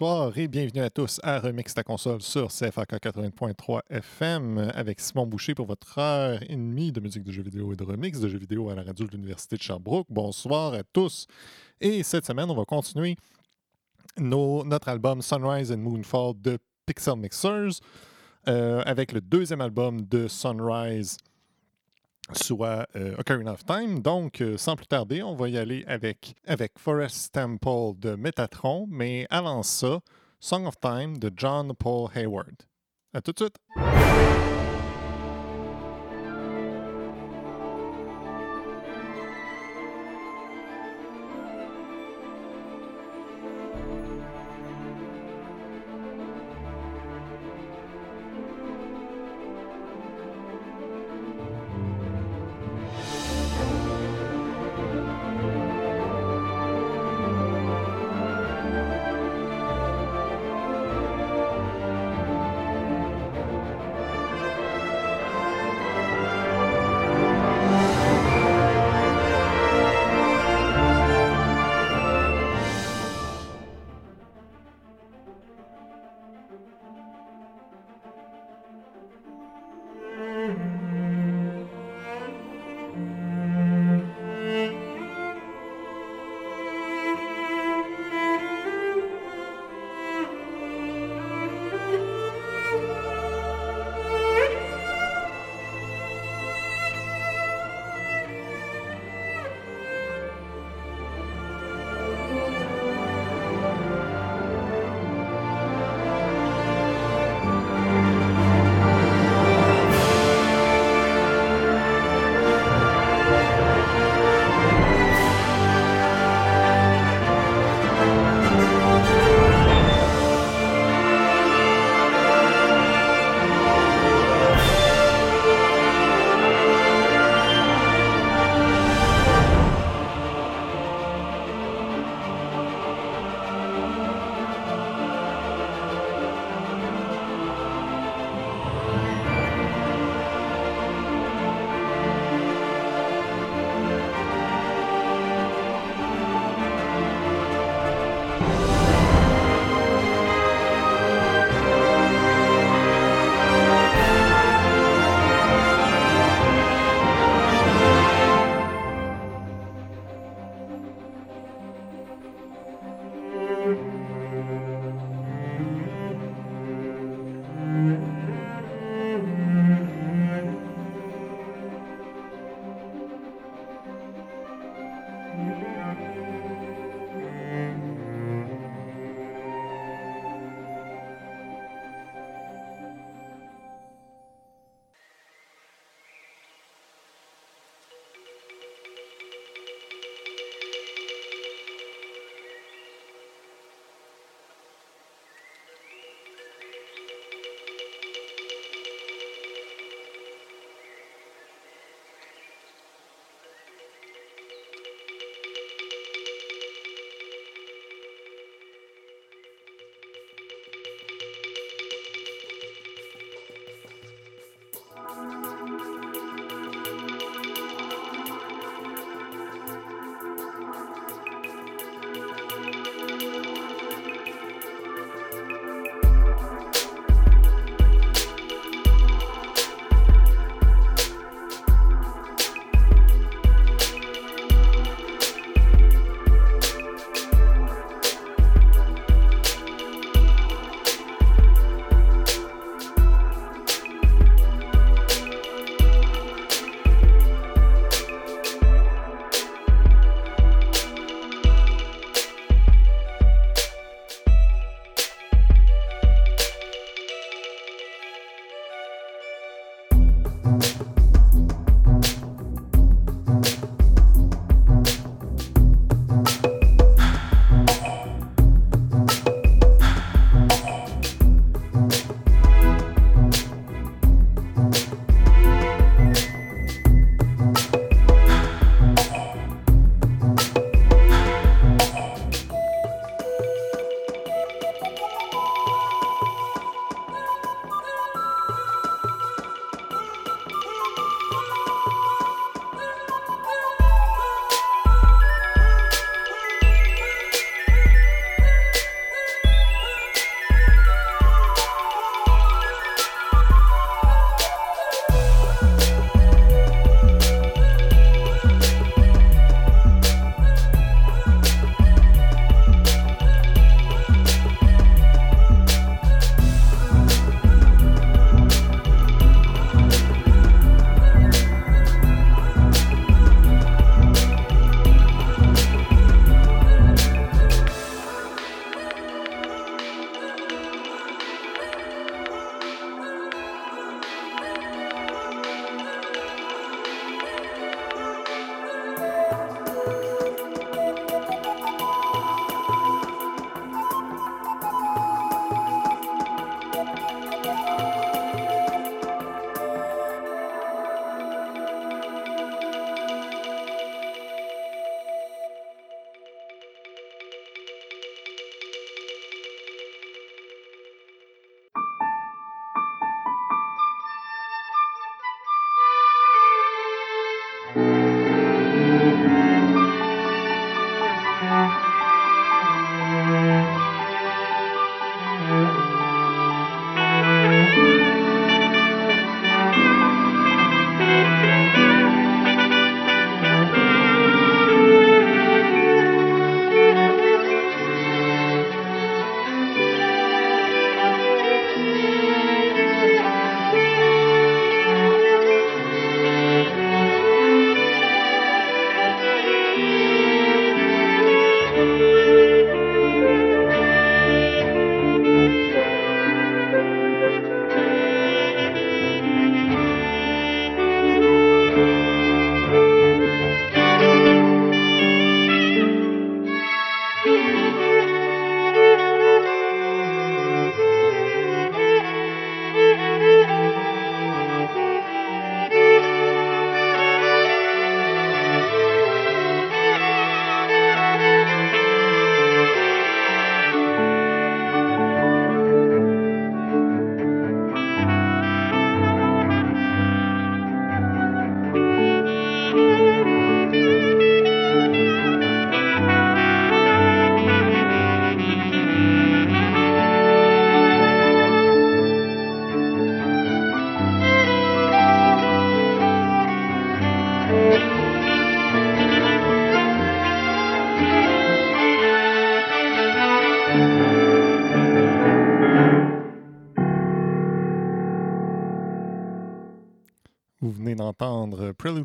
Bonsoir et bienvenue à tous à Remix ta console sur CFAK 80.3 FM avec Simon Boucher pour votre heure et demie de musique de jeux vidéo et de remix de jeux vidéo à la radio de l'Université de Sherbrooke. Bonsoir à tous. Et cette semaine, on va continuer notre album Sunrise and Moonfall de Pixel Mixers euh, avec le deuxième album de Sunrise soit euh, Ocarina of Time. Donc, euh, sans plus tarder, on va y aller avec, avec Forest Temple de Metatron, mais avant ça, Song of Time de John Paul Hayward. À tout de suite!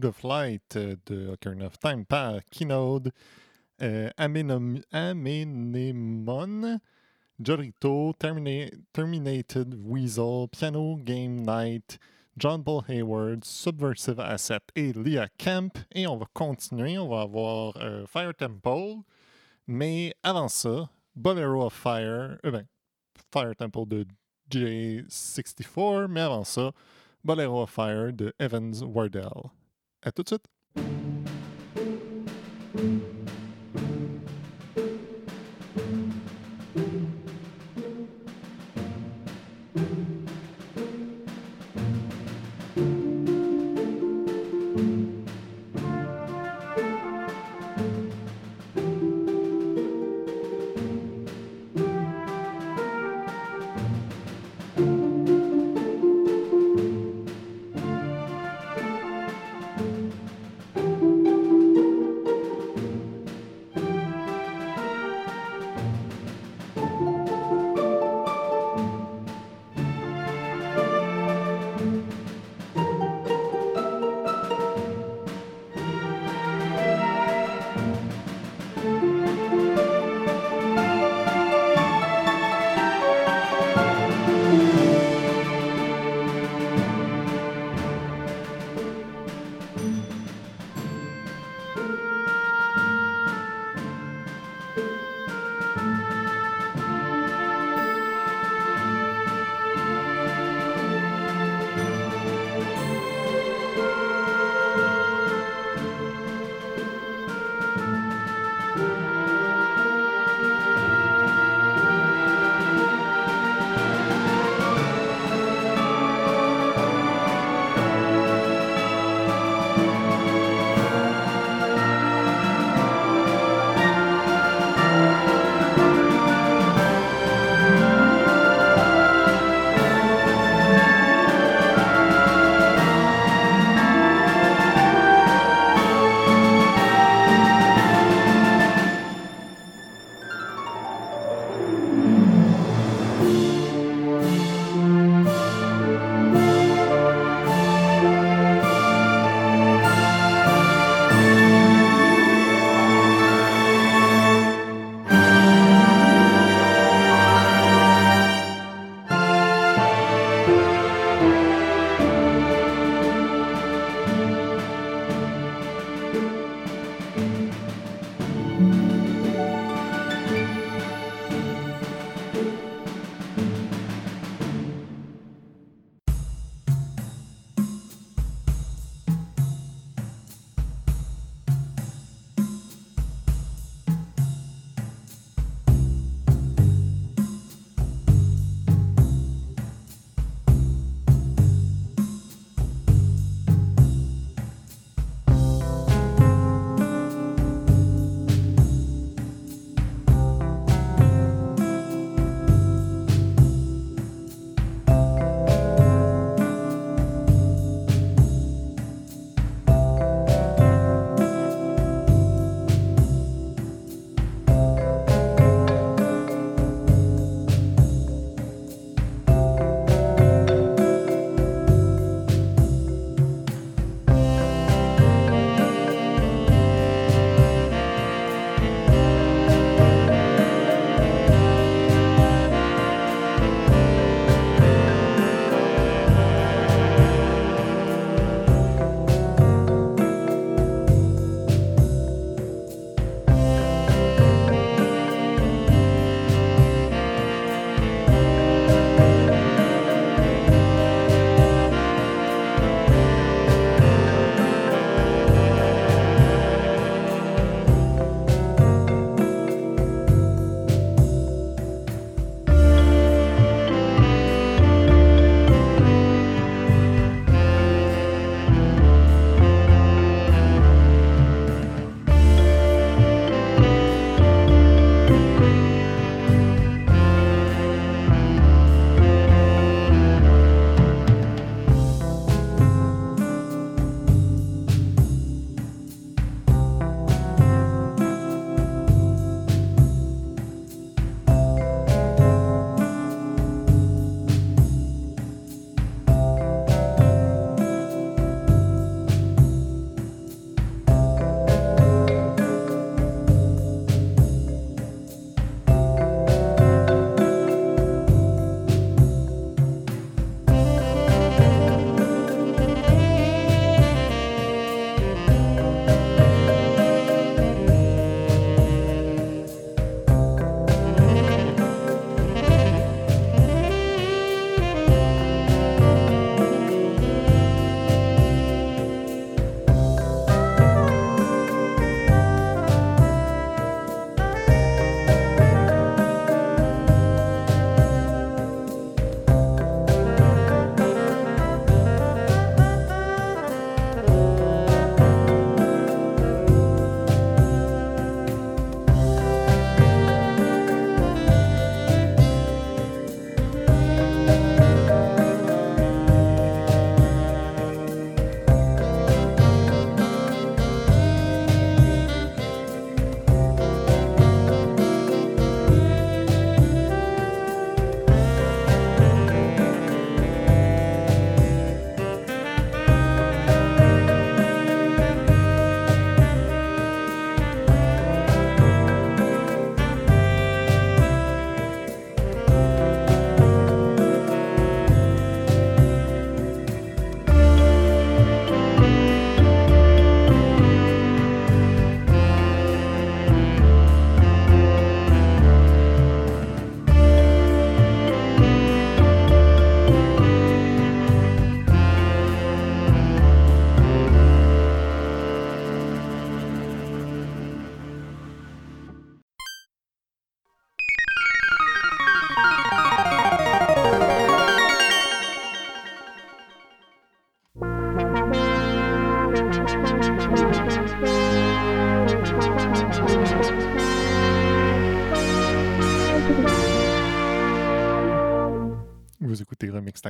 Of Light euh, de Ocarina of Time par Kinode, euh, Amenemon, Jorito, Terminated Weasel, Piano Game Night, John Paul Hayward, Subversive Asset et Leah Camp. Et on va continuer, on va avoir euh, Fire Temple. Mais avant ça, Bolero of Fire, euh, ben, Fire Temple de J64, mais avant ça, Bolero of Fire de Evans Wardell. À tout de suite.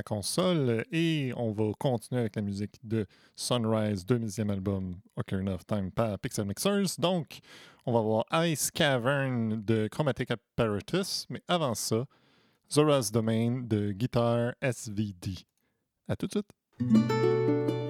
Console et on va continuer avec la musique de Sunrise, deuxième album Ocarina of Time par Pixel Mixers. Donc, on va voir Ice Cavern de Chromatic Apparatus, mais avant ça, Zora's Domain de Guitar SVD. À tout de suite!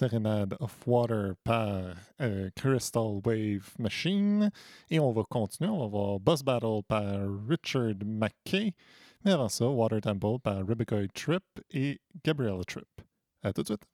Serenade of Water par euh, Crystal Wave Machine. Et on va continuer, on va voir Boss Battle par Richard McKay. Mais avant ça, Water Temple par Rebecca Tripp et Gabriella Tripp. À tout de suite.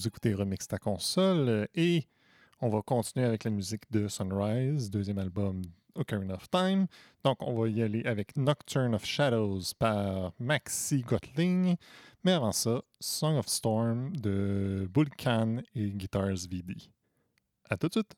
Vous écoutez Remix ta console et on va continuer avec la musique de Sunrise, deuxième album Ocarina of Time. Donc, on va y aller avec Nocturne of Shadows par Maxi Gotling. Mais avant ça, Song of Storm de Vulcan et Guitars VD. À tout de suite!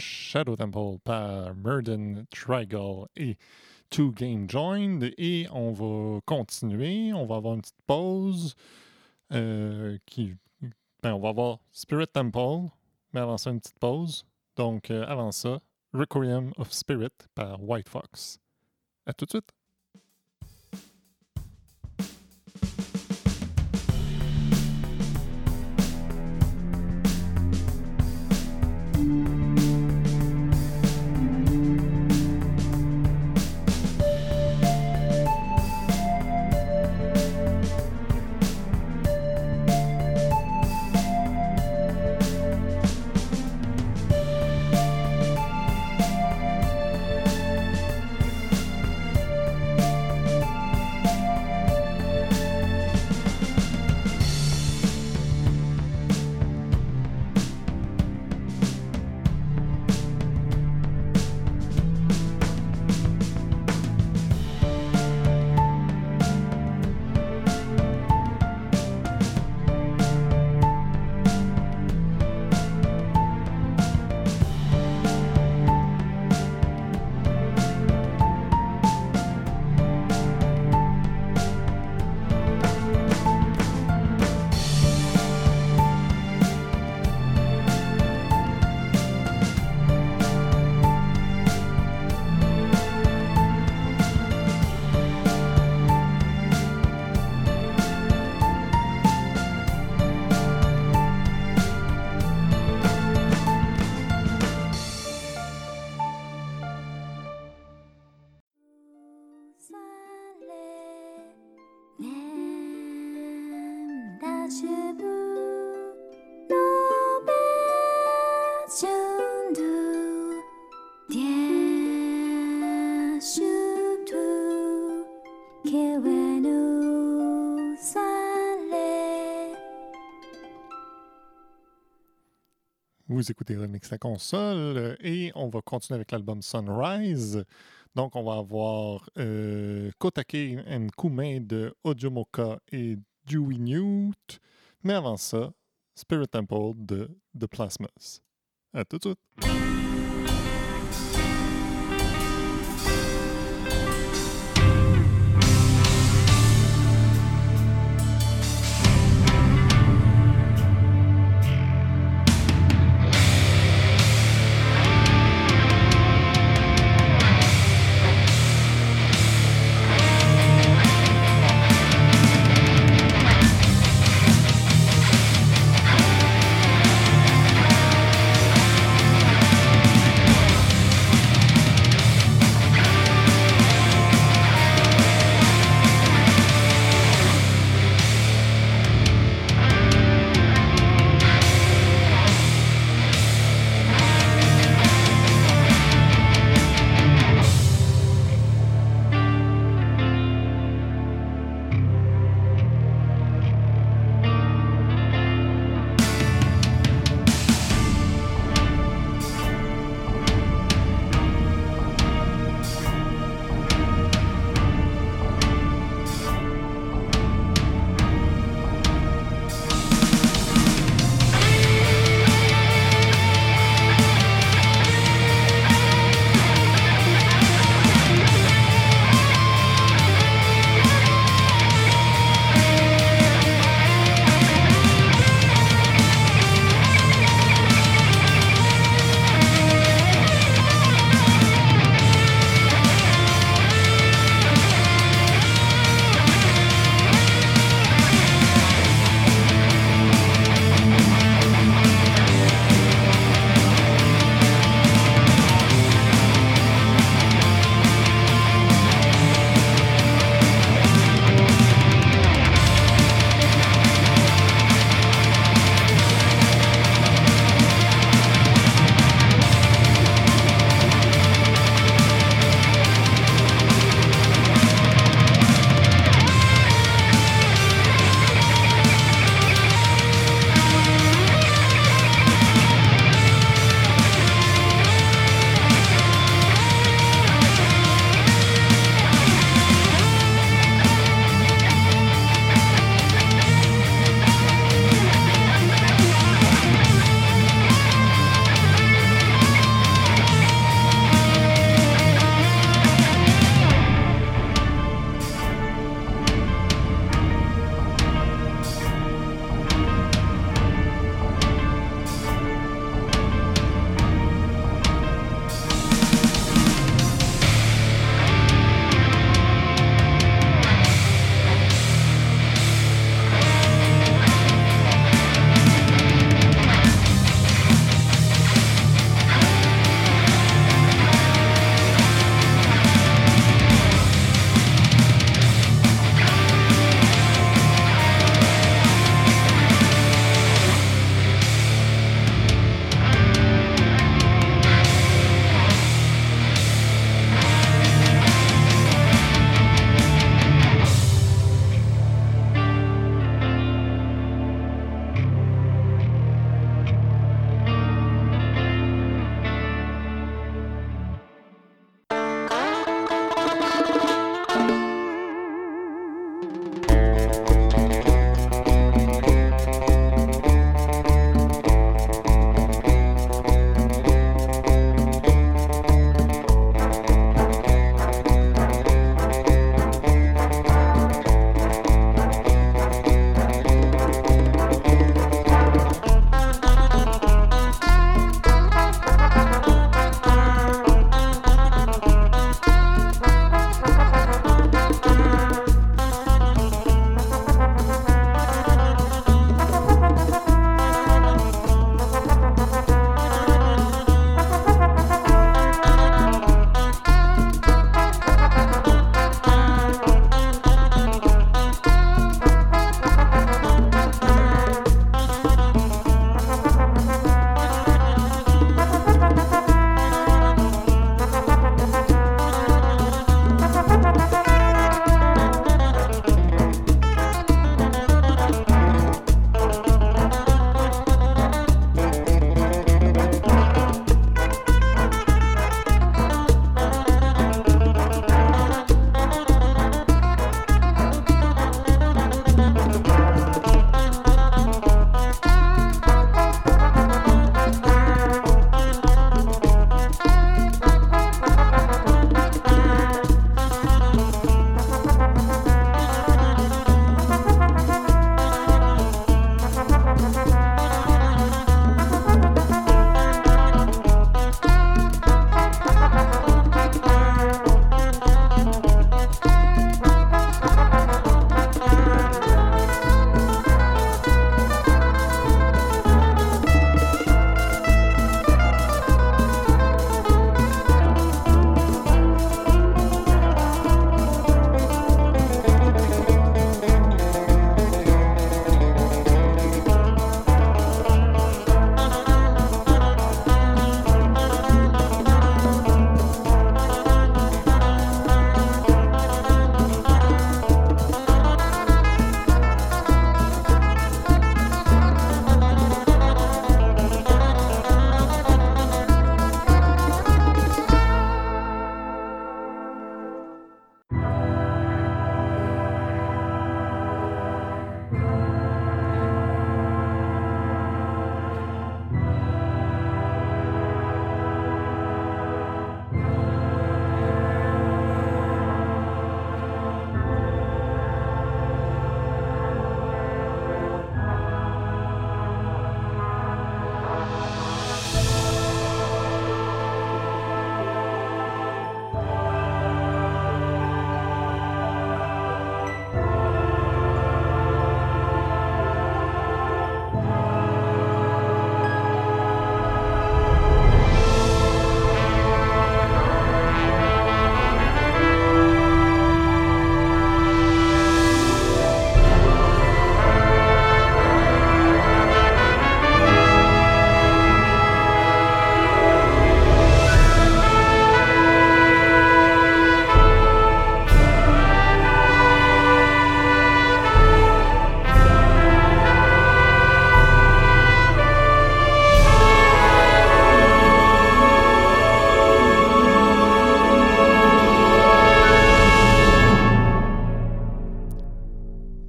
Shadow Temple par Murden, Trigal et Two Game Joined. Et on va continuer. On va avoir une petite pause. Euh, qui, ben, on va avoir Spirit Temple, mais avant ça, une petite pause. Donc, euh, avant ça, Requiem of Spirit par White Fox. À tout de suite. Vous écoutez Remix la console et on va continuer avec l'album Sunrise. Donc, on va avoir euh, Kotake and Kume de Mocha et Dewey Newt. Mais avant ça, Spirit Temple de The Plasmas. À tout de suite.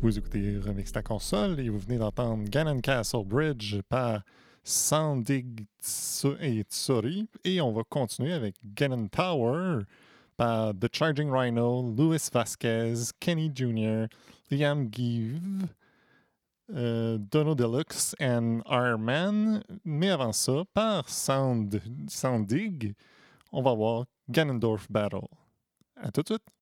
Remix ta console et vous venez d'entendre Ganon Castle Bridge par Sandig et. Et on va continuer avec Ganon Tower par The Charging Rhino, Louis Vasquez, Kenny Jr., Liam Give, euh, Dono Deluxe et Iron Mais avant ça, par Sound, Soundig, on va voir Ganondorf Battle. À tout de suite!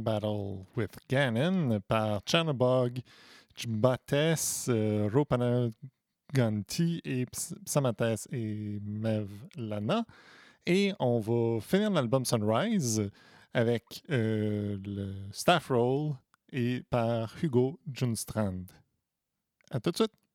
Battle with Ganon par Chanabog, Jbates, euh, Ropanaganti et Psamates et Mevlana. Et on va finir l'album Sunrise avec euh, le staff roll et par Hugo Junstrand. À tout de suite!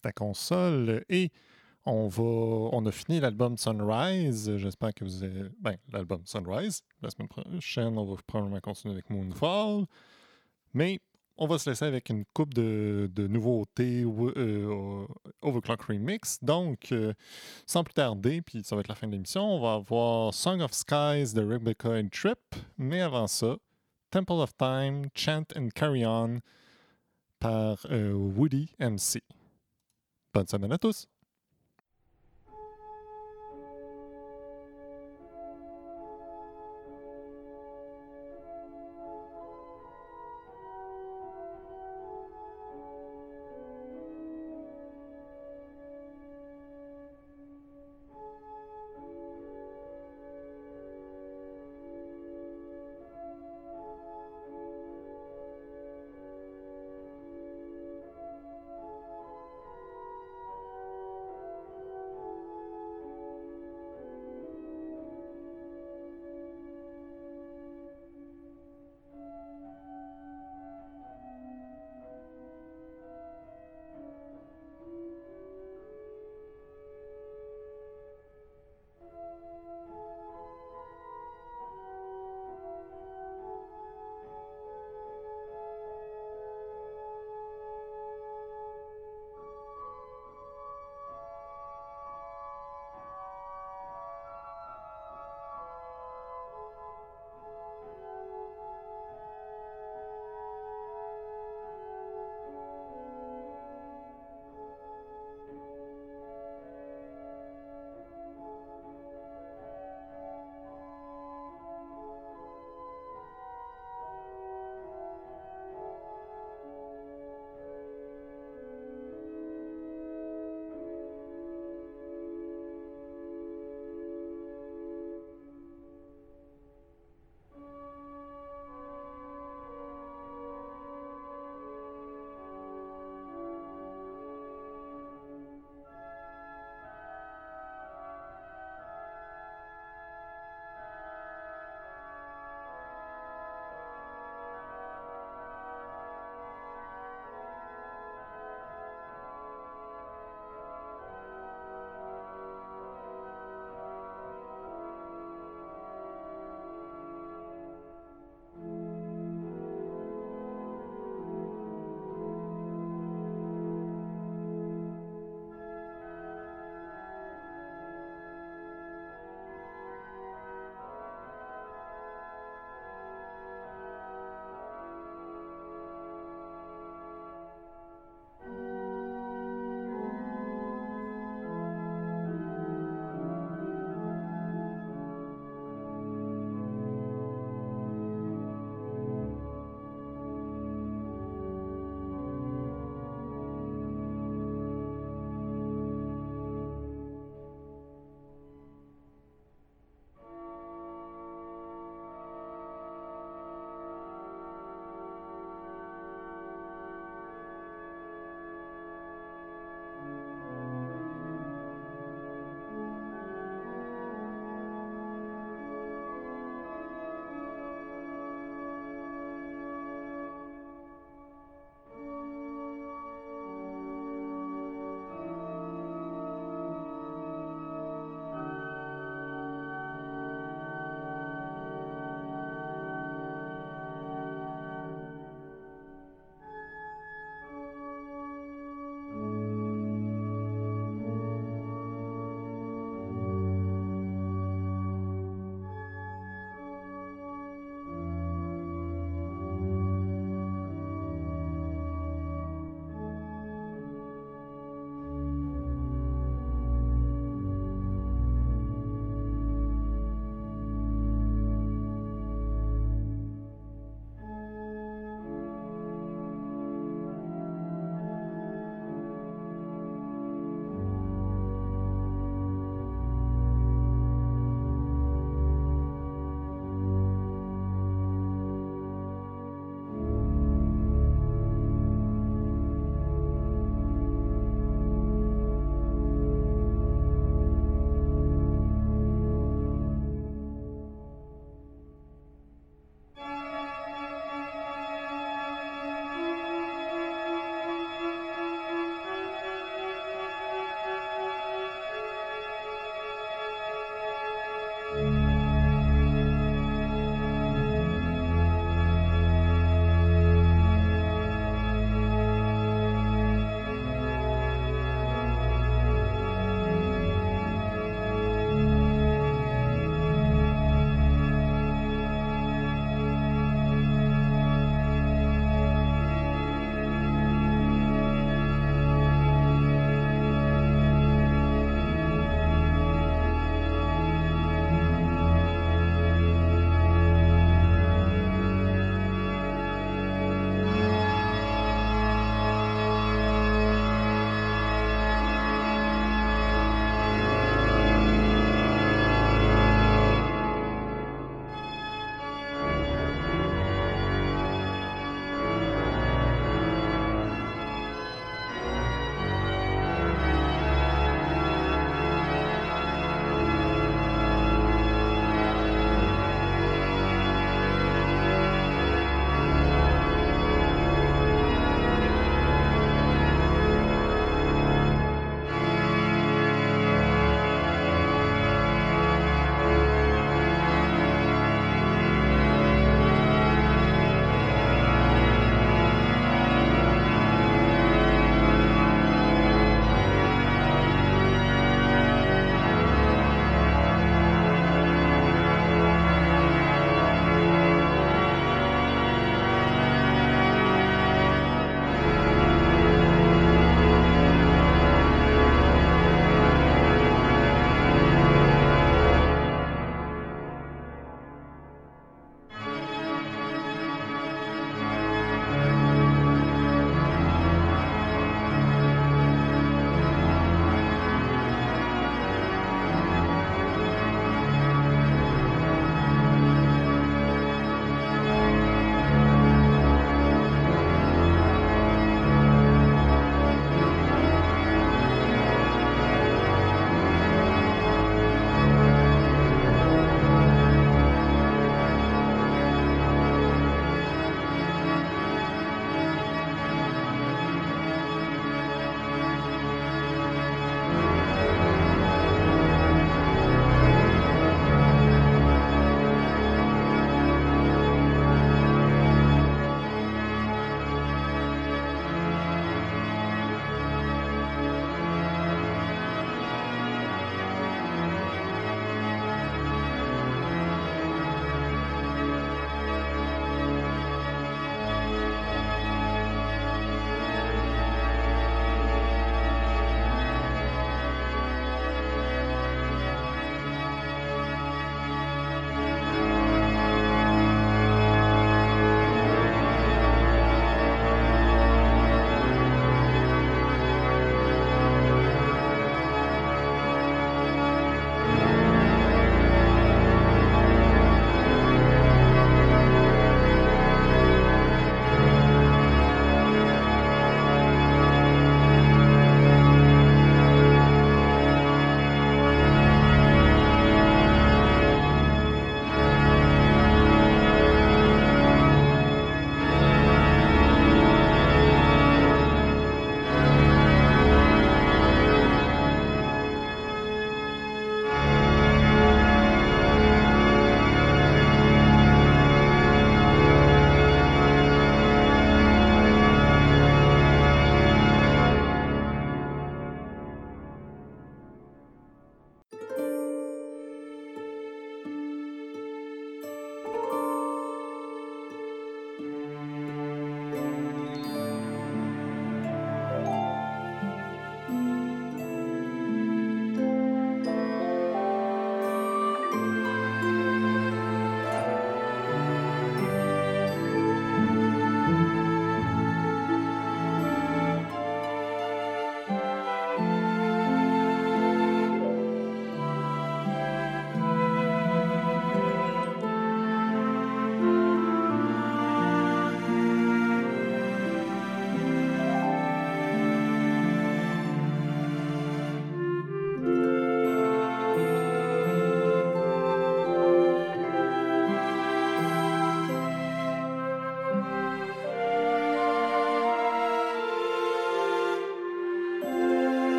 ta console et on va on a fini l'album Sunrise. J'espère que vous avez. Ben, l'album Sunrise. La semaine prochaine, on va probablement continuer avec Moonfall. Mais on va se laisser avec une coupe de, de nouveautés euh, Overclock Remix. Donc, euh, sans plus tarder, puis ça va être la fin de l'émission, on va avoir Song of Skies de Rebecca and Trip. Mais avant ça, Temple of Time, Chant and Carry On par euh, Woody MC. Bonne semaine à tous!